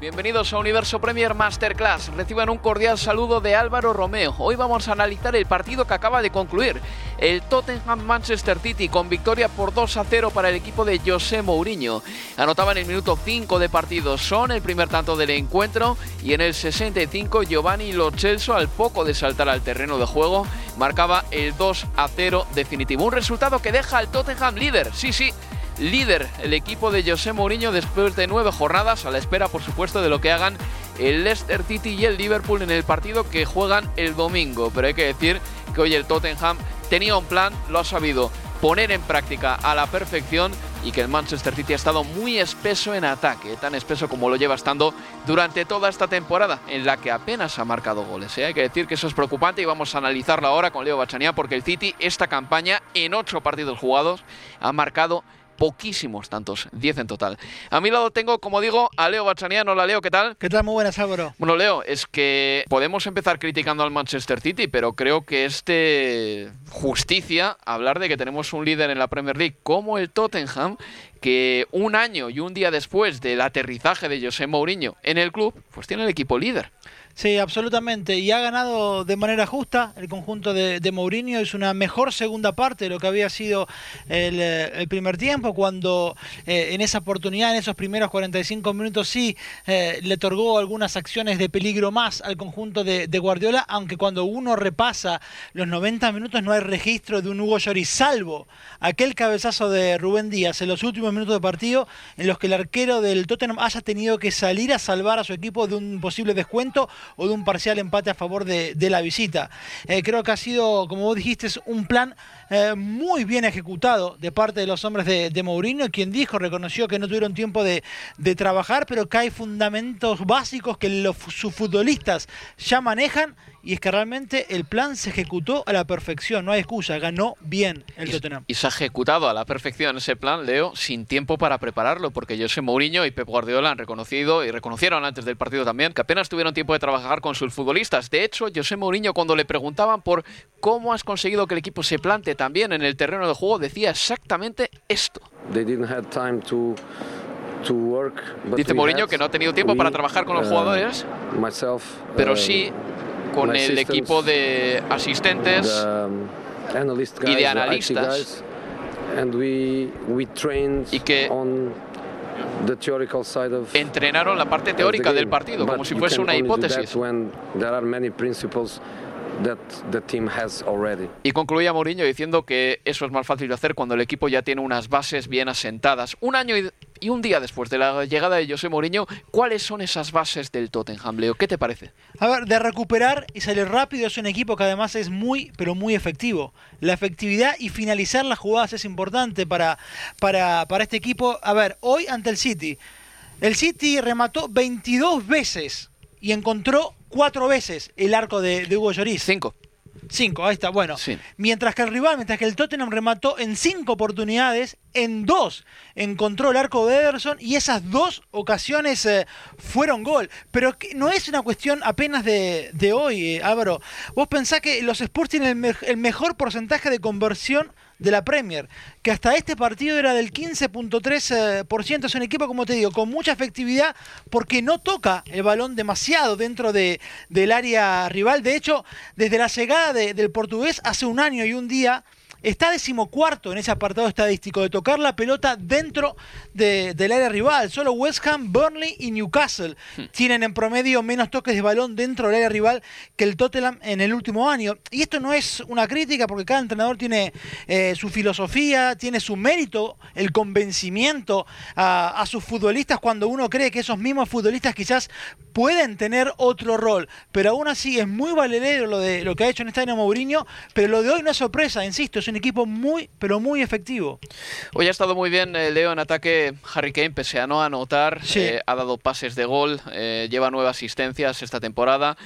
Bienvenidos a Universo Premier Masterclass. Reciban un cordial saludo de Álvaro Romeo. Hoy vamos a analizar el partido que acaba de concluir. El Tottenham Manchester City con victoria por 2 a 0 para el equipo de José Mourinho. Anotaba en el minuto 5 de partido Son el primer tanto del encuentro y en el 65 Giovanni Lo al poco de saltar al terreno de juego marcaba el 2 a 0 definitivo. Un resultado que deja al Tottenham líder. Sí, sí líder el equipo de José Mourinho después de nueve jornadas, a la espera por supuesto de lo que hagan el Leicester City y el Liverpool en el partido que juegan el domingo. Pero hay que decir que hoy el Tottenham tenía un plan, lo ha sabido poner en práctica a la perfección y que el Manchester City ha estado muy espeso en ataque, tan espeso como lo lleva estando durante toda esta temporada, en la que apenas ha marcado goles. ¿eh? Hay que decir que eso es preocupante y vamos a analizarlo ahora con Leo Bachanía, porque el City, esta campaña, en ocho partidos jugados, ha marcado poquísimos tantos, 10 en total. A mi lado tengo, como digo, a Leo Bachaniano. Hola Leo, ¿qué tal? ¿Qué tal? Muy buenas, Álvaro. Bueno, Leo, es que podemos empezar criticando al Manchester City, pero creo que es de justicia hablar de que tenemos un líder en la Premier League como el Tottenham, que un año y un día después del aterrizaje de José Mourinho en el club, pues tiene el equipo líder. Sí, absolutamente. Y ha ganado de manera justa el conjunto de, Mourinho. Es una mejor segunda parte de lo que había sido el, eh, primer tiempo, cuando eh, en esa oportunidad, en esos primeros 45 minutos, sí eh, le otorgó algunas acciones de peligro más al conjunto de, Guardiola, aunque cuando uno repasa los 90 minutos no hay registro de un Hugo Lloris, salvo aquel cabezazo de Rubén Díaz en los últimos minutos de partido, en los que el arquero del Tottenham haya tenido que salir a salvar a su equipo de un posible descuento o de un parcial empate a favor de, la visita. Eh, creo que ha sido, como vos dijiste, un plan eh, muy bien ejecutado de parte de los hombres de, de Mourinho, quien dijo, reconoció que no tuvieron tiempo de, trabajar, pero que hay fundamentos básicos que los, sus futbolistas ya manejan y es que realmente el plan se ejecutó a la perfección, no hay excusa, ganó bien el Tottenham. Y se ha ejecutado a la perfección ese plan, Leo, sin tiempo para prepararlo, porque José Mourinho y Pep Guardiola han reconocido y reconocieron antes del partido también que apenas tuvieron tiempo de trabajar con sus futbolistas. De hecho, José Mourinho cuando le preguntaban por cómo has conseguido que el equipo se plante también en el terreno de juego, decía exactamente esto. Dice Mourinho que no ha tenido tiempo para trabajar con los uh, jugadores, pero uh, sí con el equipo de asistentes um, y de analistas y que entrenaron la parte teórica del partido como si fuese una hipótesis. Y concluía Mourinho diciendo que eso es más fácil de hacer cuando el equipo ya tiene unas bases bien asentadas. Un año y, un día después de la llegada de José Mourinho, ¿cuáles son esas bases del Tottenham, Leo? ¿Qué te parece? A ver, de recuperar y salir rápido es un equipo que además es muy, pero muy efectivo. La efectividad y finalizar las jugadas es importante para, para, para este equipo. A ver, hoy ante el City, el City remató 22 veces y encontró cuatro veces el arco de, Hugo Lloris. Cinco. Cinco, ahí está. Bueno, Sí. mientras que el rival, mientras que el Tottenham remató en cinco oportunidades, en dos encontró el arco de Ederson y esas dos ocasiones eh, fueron gol. Pero no es una cuestión apenas de, de hoy, eh, Álvaro. Vos pensás que los Spurs tienen el, me- el mejor porcentaje de conversión de la Premier, que hasta este partido era del 15.3%. Es un equipo, como te digo, con mucha efectividad porque no toca el balón demasiado dentro de, del área rival. De hecho, desde la llegada de- del portugués hace un año y un día, está decimocuarto en ese apartado estadístico de tocar la pelota dentro de- del área rival. Solo West Ham, Burnley y Newcastle tienen en promedio menos toques de balón dentro del área rival que el Tottenham en el último año. Y esto no es una crítica porque cada entrenador tiene eh, su filosofía, tiene su mérito, el convencimiento a, a sus futbolistas cuando uno cree que esos mismos futbolistas quizás pueden tener otro rol. Pero aún así es muy valedero lo, de, lo que ha hecho en este año Mourinho, pero lo de hoy no es sorpresa, insisto, es un equipo muy, pero muy efectivo. Hoy ha estado muy bien eh, Leo en ataque Harry Kane, pese a no anotar, Sí. eh, ha dado pases de gol, eh, lleva nueve asistencias esta temporada,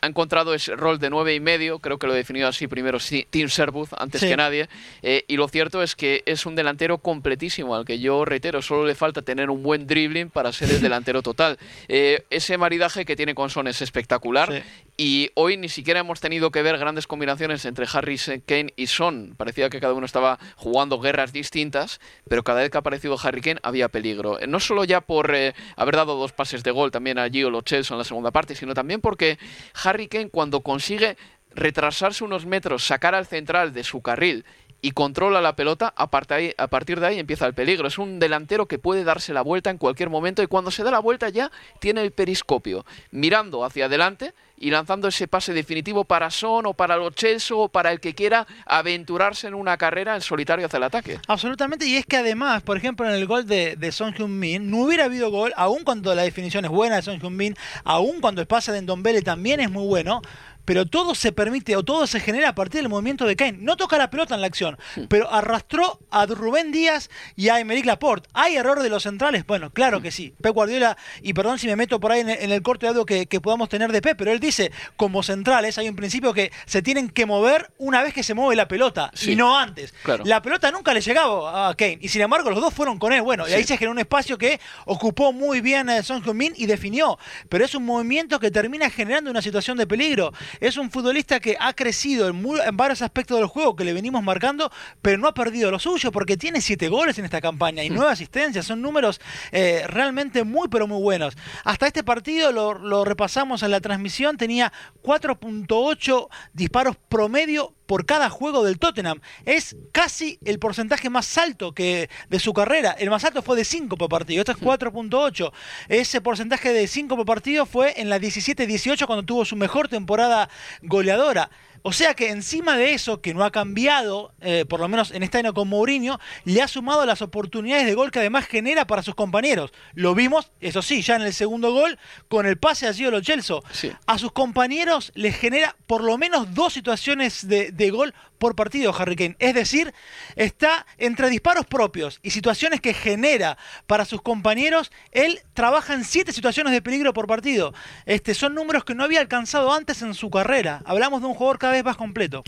ha encontrado ese rol de nueve y medio, creo que lo he definido así primero sí, Tim Sherwood antes Sí. que nadie, y lo cierto es que es un delantero completísimo, al que yo reitero, solo le falta tener un buen dribbling para ser el delantero total. Ese maridaje que tiene con Son es espectacular. Sí. Y hoy ni siquiera hemos tenido que ver grandes combinaciones entre Harry Kane y Son. Parecía que cada uno estaba jugando guerras distintas, pero cada vez que ha aparecido Harry Kane había peligro. Eh, No solo ya por eh, haber dado dos pases de gol también a Gio Celso en la segunda parte, sino también porque Harry Kane cuando consigue retrasarse unos metros, sacar al central de su carril y controla la pelota, a partir de ahí empieza el peligro. Es un delantero que puede darse la vuelta en cualquier momento y cuando se da la vuelta ya tiene el periscopio, mirando hacia adelante y lanzando ese pase definitivo para Son o para Lo Celso o para el que quiera aventurarse en una carrera en solitario hacia el ataque. Absolutamente, y es que además, por ejemplo, en el gol de, de Son Heung-min, no hubiera habido gol, aun cuando la definición es buena de Son Heung-min, aun cuando el pase de Ndombele también es muy bueno, pero todo se permite o todo se genera a partir del movimiento de Kane. No toca la pelota en la acción, pero arrastró a Rubén Díaz y a Emerick Laporte. ¿Hay error de los centrales? Bueno, claro que sí. Pep Guardiola, y perdón si me meto por ahí en el, en el corte de audio que, que podamos tener de Pep, pero él dice, como centrales hay un principio que se tienen que mover una vez que se mueve la pelota, Sí. y no antes. Claro. La pelota nunca le llegaba a Kane, y sin embargo los dos fueron con él. Bueno, y ahí se generó un espacio que ocupó muy bien eh, Son Heung-min y definió. Pero es un movimiento que termina generando una situación de peligro. Es un futbolista que ha crecido en, muy- en varios aspectos del juego que le venimos marcando, pero no ha perdido lo suyo porque tiene siete goles en esta campaña y nueve asistencias. Son números eh, realmente muy, pero muy buenos. Hasta este partido lo, lo repasamos en la transmisión, tenía 4.8 disparos promedio por cada juego del Tottenham. Es casi el porcentaje más alto que de su carrera. El más alto fue de 5 por partido. Esto es 4.8. Ese porcentaje de 5 por partido fue en la 17-18 cuando tuvo su mejor temporada goleadora. O sea que encima de eso, que no ha cambiado, eh, por lo menos en este año con Mourinho, le ha sumado las oportunidades de gol que además genera para sus compañeros. Lo vimos, eso sí, ya en el segundo gol, con el pase a Gio Lo Celso. Sí. A sus compañeros les genera por lo menos dos situaciones de, de gol por partido, Harry Kane. Es decir, está entre disparos propios y situaciones que genera para sus compañeros, él trabaja en siete situaciones de peligro por partido. Este, son números que no había alcanzado antes en su carrera. Hablamos de un jugador cada vez más completo.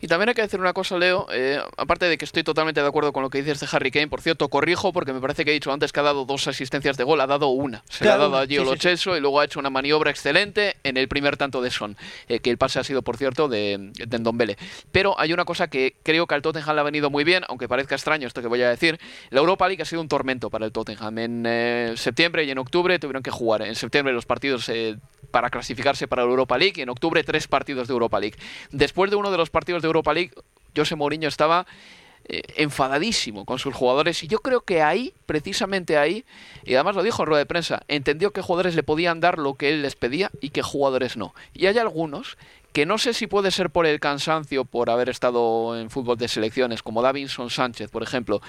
Y también hay que decir una cosa, Leo, eh, aparte de que estoy totalmente de acuerdo con lo que dices de Harry Kane, por cierto, corrijo porque me parece que he dicho antes que ha dado dos asistencias de gol, ha dado una. Se Claro, la ha dado a Gio sí, y luego ha hecho una maniobra excelente en el primer tanto de Son, eh, que el pase ha sido, por cierto, de, de Ndombele. Pero hay una cosa que creo que al Tottenham le ha venido muy bien, aunque parezca extraño esto que voy a decir. La Europa League ha sido un tormento para el Tottenham. En eh, septiembre y en octubre tuvieron que jugar. En septiembre los partidos eh, para clasificarse para la Europa League y en octubre tres partidos de Europa League. Después de uno de los partidos de Europa League, José Mourinho estaba eh, enfadadísimo con sus jugadores y yo creo que ahí, precisamente ahí, y además lo dijo en rueda de prensa, entendió que jugadores le podían dar lo que él les pedía y que jugadores no. Y hay algunos que no sé si puede ser por el cansancio por haber estado en fútbol de selecciones, como Davinson Sánchez, por ejemplo,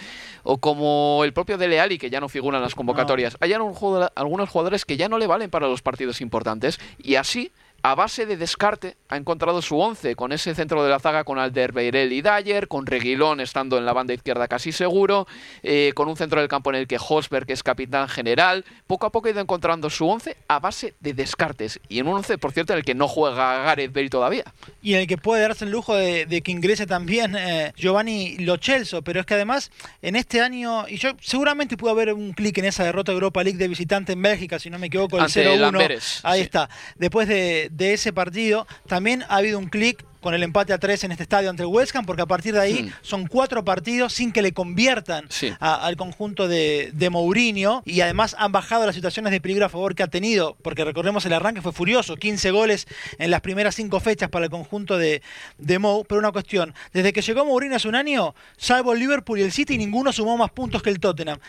o como el propio Dele Alli, que ya no figura en las convocatorias. Hay algunos jugadores que ya no le valen para los partidos importantes y así a base de descarte ha encontrado su once con ese centro de la zaga con Alderweireld y Dyer, con Reguilón estando en la banda izquierda casi seguro, eh, con un centro del campo en el que Hosberg es capitán general. Poco a poco ha ido encontrando su once a base de descartes y en un once, por cierto, en el que no juega Gareth Bale todavía. Y en el que puede darse el lujo de, que ingrese también eh, Giovanni Lochelso, pero es que además en este año, y yo seguramente pudo haber un clic en esa derrota de Europa League de visitante en Bélgica, si no me equivoco, el 0-1. Ahí está. Después de, de ese partido, también ha habido un clic con el empate a tres en este estadio ante el West Ham, porque a partir de ahí son cuatro partidos sin que le conviertan al conjunto de, Mourinho. Y además han bajado las situaciones de peligro a favor que ha tenido, porque recordemos el arranque fue furioso, 15 goles en las primeras cinco fechas para el conjunto de, de Mou, pero una cuestión, desde que llegó Mourinho hace un año, salvo el Liverpool y el City, ninguno sumó más puntos que el Tottenham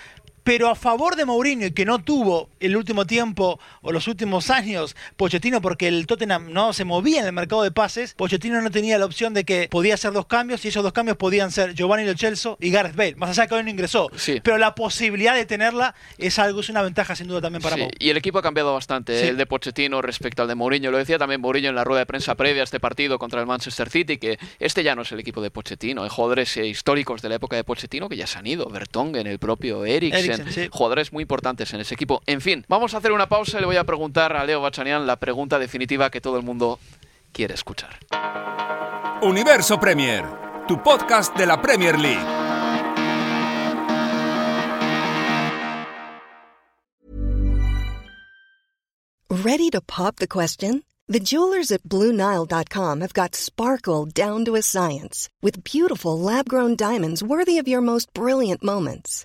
pero a favor de Mourinho y que no tuvo el último tiempo o los últimos años Pochettino porque el Tottenham no se movía en el mercado de pases, Pochettino no tenía la opción de que podía hacer dos cambios y esos dos cambios podían ser Giovanni Lo Celso y Gareth Bale, más allá de que hoy no ingresó. Pero la posibilidad de tenerla es algo, es una ventaja sin duda también para sí. Y el equipo ha cambiado bastante, el de Pochettino respecto al de Mourinho. Lo decía también Mourinho en la rueda de prensa previa a este partido contra el Manchester City, que este ya no es el equipo de Pochettino. Hay jugadores eh, históricos de la época de Pochettino que ya se han ido. Bertongen, el propio Eriksen, jugadores muy importantes en ese equipo. En fin, vamos a hacer una pausa y le voy a preguntar a Leo Bachanian la pregunta definitiva que todo el mundo quiere escuchar. Universo Premier, tu podcast de la Premier League. Ready to pop the question? The jewelers at BlueNile.com have got sparkle down to a science with beautiful lab-grown diamonds worthy of your most brilliant moments.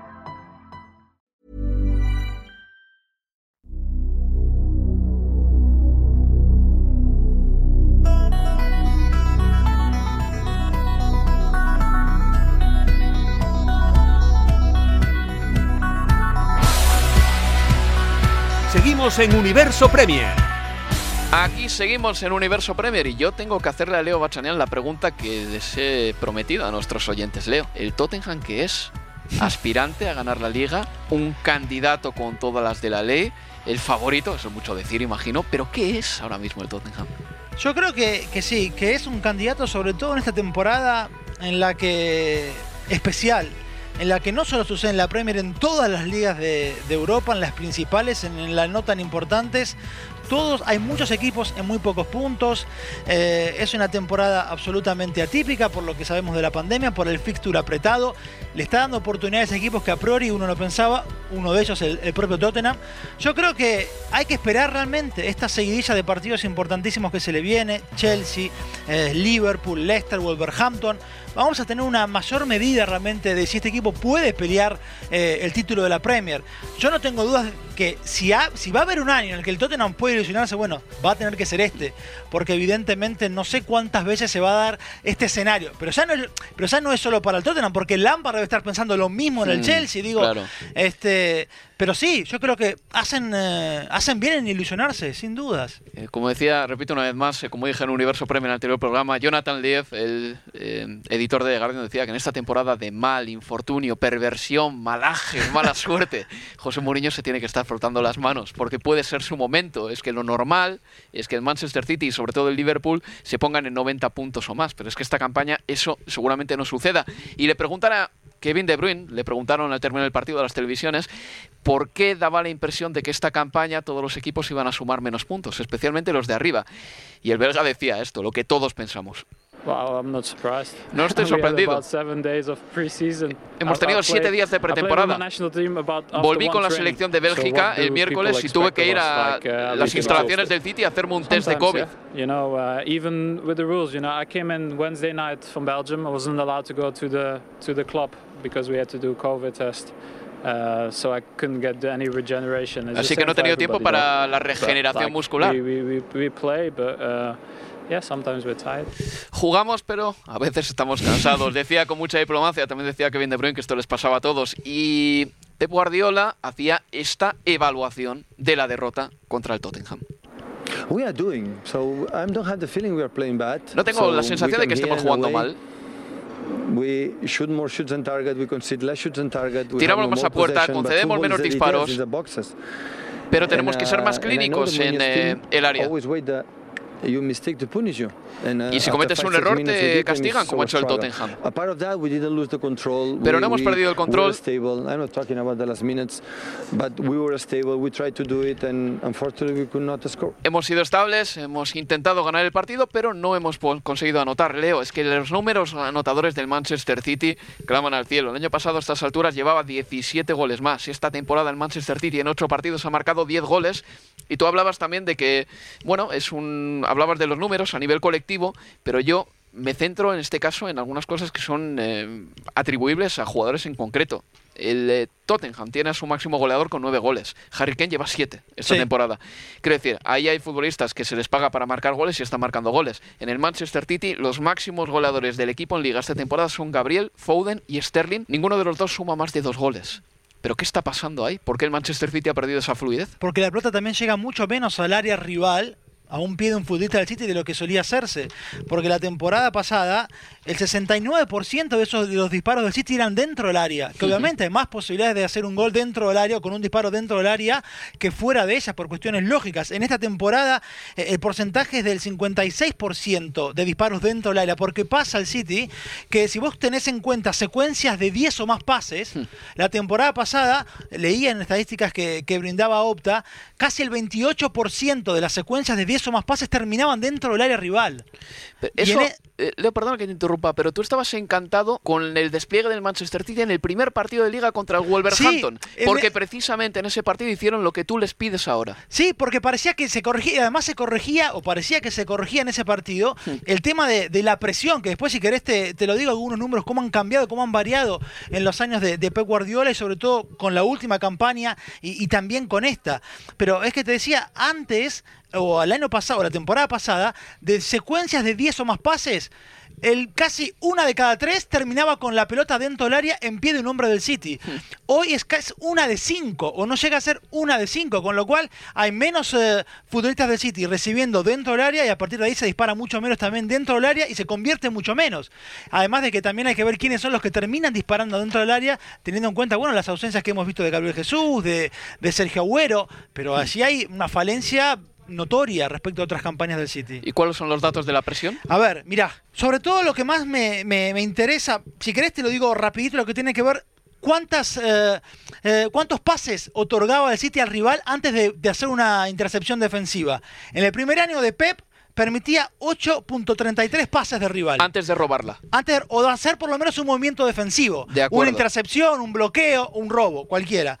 Seguimos en Universo Premier. Aquí seguimos en Universo Premier y yo tengo que hacerle a Leo Bachanian la pregunta que les he prometido a nuestros oyentes. Leo, ¿el Tottenham que es? Aspirante a ganar la liga, un candidato con todas las de la ley, el favorito, eso es mucho decir, imagino, pero ¿qué es ahora mismo el Tottenham? Yo creo que, sí, que es un candidato sobre todo en esta temporada en la que especial, en la que no solo sucede en la Premier, en todas las ligas de, Europa, en las principales, en, las no tan importantes, todos, hay muchos equipos en muy pocos puntos. Eh, es una temporada absolutamente atípica por lo que sabemos de la pandemia, por el fixture apretado. Le está dando oportunidades a equipos que a priori uno no pensaba, uno de ellos el, propio Tottenham. Yo creo que hay que esperar realmente esta seguidilla de partidos importantísimos que se le viene. Chelsea, eh, Liverpool, Leicester, Wolverhampton vamos a tener una mayor medida realmente de si este equipo puede pelear eh, el título de la Premier. Yo no tengo dudas que si, si va a haber un año en el que el Tottenham puede ilusionarse, bueno, va a tener que ser este, porque evidentemente no sé cuántas veces se va a dar este escenario, pero ya no, pero ya no es solo para el Tottenham, porque Lampard debe estar pensando lo mismo en el Chelsea, digo, este, pero sí, yo creo que hacen, eh, hacen bien en ilusionarse, sin dudas. Eh, como decía, repito una vez más, eh, como dije en Universo Premio en el anterior programa, Jonathan Liev, el editor de The Guardian, decía que en esta temporada de mal, infortunio, perversión, malaje, mala suerte, José Mourinho se tiene que estar frotando las manos, porque puede ser su momento. Es que lo normal es que el Manchester City y sobre todo el Liverpool se pongan en 90 puntos o más, pero es que esta campaña eso seguramente no suceda. Y le preguntan a Kevin De Bruyne, le preguntaron al término del partido de las televisiones por qué daba la impresión de que esta campaña todos los equipos iban a sumar menos puntos, especialmente los de arriba. Y el belga decía esto, lo que todos pensamos. No estoy sorprendido. Hemos tenido siete días de pretemporada. Volví con la selección de Bélgica el miércoles y tuve que ir a uh, las instalaciones del City a hacerme un test de COVID. Así que no he tenido tiempo para la regeneración muscular. We, we, we play, but, Yeah, sometimes we're tired. Jugamos, pero a veces estamos cansados. decía con mucha diplomacia, también decía Kevin De Bruyne que esto les pasaba a todos. Y Pep Guardiola hacía esta evaluación de la derrota contra el Tottenham. No tengo la sensación de que estemos jugando mal. Tiramos más a puerta, concedemos menos disparos, pero tenemos que ser más uh, clínicos en eh, el área. Uh, y si cometes un error te castigan como ha hecho el Tottenham. Pero no hemos perdido el control. Hemos sido estables, hemos intentado ganar el partido, pero no hemos conseguido anotar. Leo, es que los números anotadores del Manchester City claman al cielo. El año pasado a estas alturas llevaba 17 goles más. Esta temporada el Manchester City en 8 partidos ha marcado 10 goles. Y tú hablabas también de que, bueno, es un hablabas de los números a nivel colectivo, pero yo me centro en este caso en algunas cosas que son eh, atribuibles a jugadores en concreto. El eh, Tottenham tiene a su máximo goleador con nueve goles. Harry Kane lleva siete esta temporada. Quiero decir, ahí hay futbolistas que se les paga para marcar goles y están marcando goles. En el Manchester City, los máximos goleadores del equipo en liga esta temporada son Gabriel, Foden y Sterling. Ninguno de los dos suma más de dos goles. ¿Pero qué está pasando ahí? ¿Por qué el Manchester City ha perdido esa fluidez? Porque la pelota también llega mucho menos al área rival a un pie de un futbolista del City de lo que solía hacerse. Porque la temporada pasada, el 69% de esos de los disparos del City eran dentro del área. Que obviamente hay más posibilidades de hacer un gol dentro del área o con un disparo dentro del área que fuera de ellas por cuestiones lógicas. En esta temporada, eh, el porcentaje es del 56% de disparos dentro del área. Porque pasa al City que si vos tenés en cuenta secuencias de 10 o más pases, hmm. la temporada pasada, leía en estadísticas que, que brindaba Opta, casi el 28% de las secuencias de 10 o más pases terminaban dentro del área rival. Eso, e- eh, Leo, perdona que te interrumpa, pero tú estabas encantado con el despliegue del Manchester City en el primer partido de liga contra el Wolverhampton, porque precisamente en ese partido hicieron lo que tú les pides ahora. Sí, porque parecía que se corregía, además se corregía, o parecía que se corregía en ese partido, hmm. el tema de, la presión, que después si querés te, lo digo algunos números, cómo han cambiado, cómo han variado en los años de, Pep Guardiola y sobre todo con la última campaña y, y también con esta. Pero es que te decía, antes o el año pasado, la temporada pasada, de secuencias de 10 o más pases, el casi una de cada tres terminaba con la pelota dentro del área en pie de un hombre del City. Hmm. Hoy es casi una de cinco, o no llega a ser una de cinco, con lo cual hay menos eh, futbolistas del City recibiendo dentro del área y a partir de ahí se dispara mucho menos también dentro del área y se convierte mucho menos. Además de que también hay que ver quiénes son los que terminan disparando dentro del área, teniendo en cuenta, bueno, las ausencias que hemos visto de Gabriel Jesús, de, de Sergio Agüero, pero allí hay una falencia notoria respecto a otras campañas del City. ¿Y cuáles son los datos de la presión? A ver, mira, sobre todo lo que más me, interesa, si querés te lo digo rapidito, lo que tiene que ver cuántas, eh, eh, cuántos pases otorgaba el City al rival antes de, de, hacer una intercepción defensiva. En el primer año de Pep permitía 8.33 pases de rival. Antes de robarla. Antes, o de hacer por lo menos un movimiento defensivo. De una intercepción, un bloqueo, un robo, cualquiera.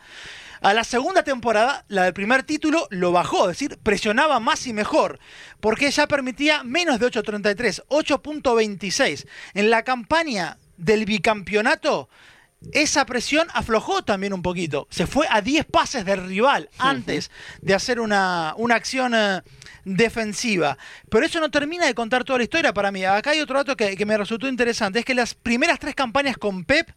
A la segunda temporada, la del primer título, lo bajó, es decir, presionaba más y mejor, porque ya permitía menos de 8.33, 8.26. En la campaña del bicampeonato, esa presión aflojó también un poquito. Se fue a 10 pases del rival antes de hacer una, una acción eh, defensiva. Pero eso no termina de contar toda la historia para mí. Acá hay otro dato que, que me resultó interesante. Es que las primeras tres campañas con Pep,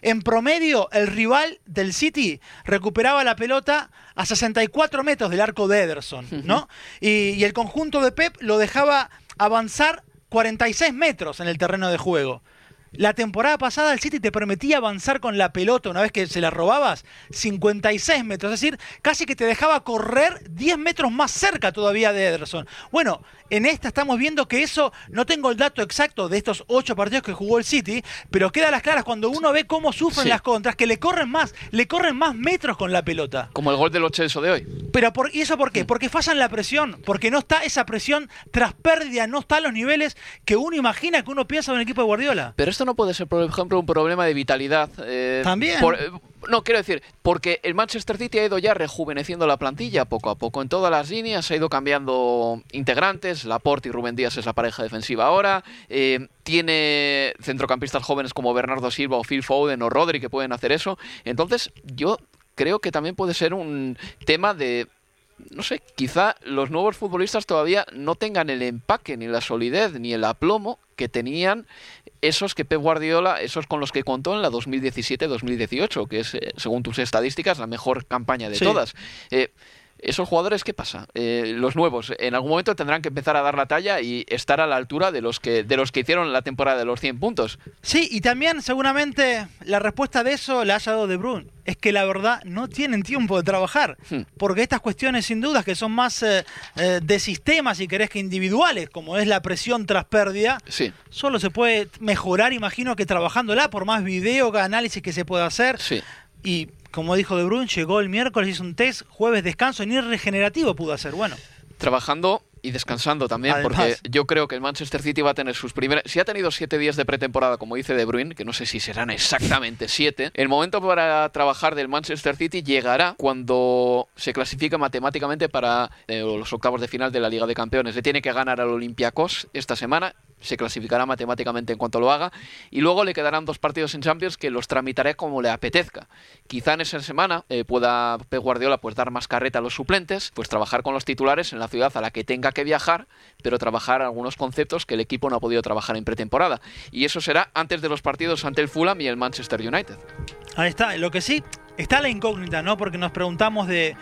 en promedio, el rival del City recuperaba la pelota a 64 metros del arco de Ederson, ¿no? Y, y el conjunto de Pep lo dejaba avanzar 46 metros en el terreno de juego. La temporada pasada el City te permitía avanzar con la pelota una vez que se la robabas 56 metros, es decir, casi que te dejaba correr 10 metros más cerca todavía de Ederson. Bueno, en esta estamos viendo que eso, no tengo el dato exacto de estos 8 partidos que jugó el City, pero queda a las claras cuando uno ve cómo sufren Sí. las contras, que le corren más, le corren más metros con la pelota. Como el gol del 8 de hoy. Pero por, ¿y eso por qué? Porque fallan la presión, porque no está esa presión tras pérdida, no está a los niveles que uno imagina que uno piensa en un equipo de Guardiola. Pero esto no puede ser, por ejemplo, un problema de vitalidad. eh, También. por- eh, no, quiero decir, porque el Manchester City ha ido ya rejuveneciendo la plantilla poco a poco. En todas las líneas ha ido cambiando integrantes. Laporte y Rubén Díaz es la pareja defensiva ahora. eh, tiene centrocampistas jóvenes como Bernardo Silva o Phil Foden o Rodri que pueden hacer eso. Entonces, yo creo que también puede ser un tema de no sé, quizá los nuevos futbolistas todavía no tengan el empaque, ni la solidez, ni el aplomo que tenían esos que Pep Guardiola, esos con los que contó en la 2017-2018, que es, eh, según tus estadísticas, la mejor campaña de Sí. todas. Eh, esos jugadores, ¿qué pasa? Eh, los nuevos, en algún momento tendrán que empezar a dar la talla y estar a la altura de los que, de los que hicieron la temporada de los 100 puntos. Sí, y también seguramente la respuesta de eso la haya dado De Bruyne. Es que la verdad no tienen tiempo de trabajar. Hmm. Porque estas cuestiones sin dudas que son más eh, eh, de sistemas, si querés, que individuales, como es la presión tras pérdida, Sí, solo se puede mejorar, imagino que trabajándola, por más video, análisis que se pueda hacer. sí. Y como dijo De Bruyne, llegó el miércoles, hizo un test, jueves descanso, ni regenerativo pudo hacer. Bueno, trabajando y descansando también, Además. porque yo creo que el Manchester City va a tener sus primeras... Si ha tenido siete días de pretemporada, como dice De Bruyne, que no sé si serán exactamente siete, el momento para trabajar del Manchester City llegará cuando se clasifica matemáticamente para eh, los octavos de final de la Liga de Campeones. Le tiene que ganar al Olympiacos esta semana, se clasificará matemáticamente en cuanto lo haga, y luego le quedarán dos partidos en Champions que los tramitaré como le apetezca. Quizá en esa semana eh, pueda Pep Guardiola pues dar más carreta a los suplentes, pues trabajar con los titulares en la ciudad a la que tenga que viajar, pero trabajar algunos conceptos que el equipo no ha podido trabajar en pretemporada. Y eso será antes de los partidos ante el Fulham y el Manchester United. ahí está. Lo que sí, está la incógnita, ¿no? Porque nos preguntamos de,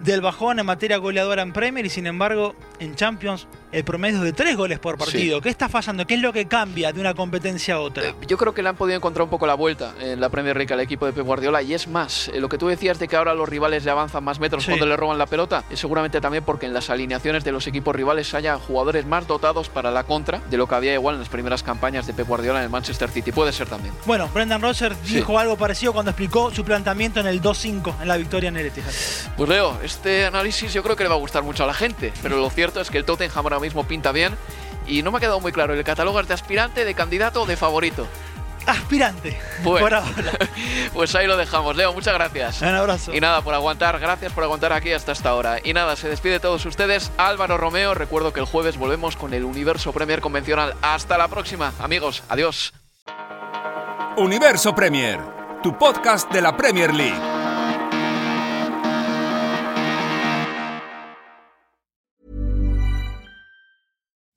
del bajón en materia goleadora en Premier y sin embargo en Champions el promedio es de tres goles por partido. ¿Qué está fallando? ¿Qué es lo que cambia de una competencia a otra? Eh, Yo creo que le han podido encontrar un poco la vuelta en la Premier League al equipo de Pep Guardiola y es más, eh, lo que tú decías de que ahora los rivales le avanzan más metros Sí. cuando le roban la pelota, es seguramente también porque en las alineaciones de los equipos rivales haya jugadores más dotados para la contra de lo que había igual en las primeras campañas de Pep Guardiola en el Manchester City. Puede ser también. Bueno, Brendan Rodgers Sí. dijo algo parecido cuando explicó su planteamiento en el 2-5 en la victoria en el Etihad. Pues Leo, este análisis yo creo que le va a gustar mucho a la gente, pero lo cierto es que el Tottenham ahora mismo pinta bien y no me ha quedado muy claro, ¿el catálogo es de aspirante, de candidato o de favorito? Aspirante. Bueno. Por ahora. Pues ahí lo dejamos. Leo, muchas gracias. Un abrazo. Y nada, por aguantar, gracias por aguantar aquí hasta esta hora. Y nada, se despide de todos ustedes Álvaro Romeo. Recuerdo que el jueves volvemos con el Universo Premier Convencional. Hasta la próxima, amigos. Adiós. Universo Premier, tu podcast de la Premier League.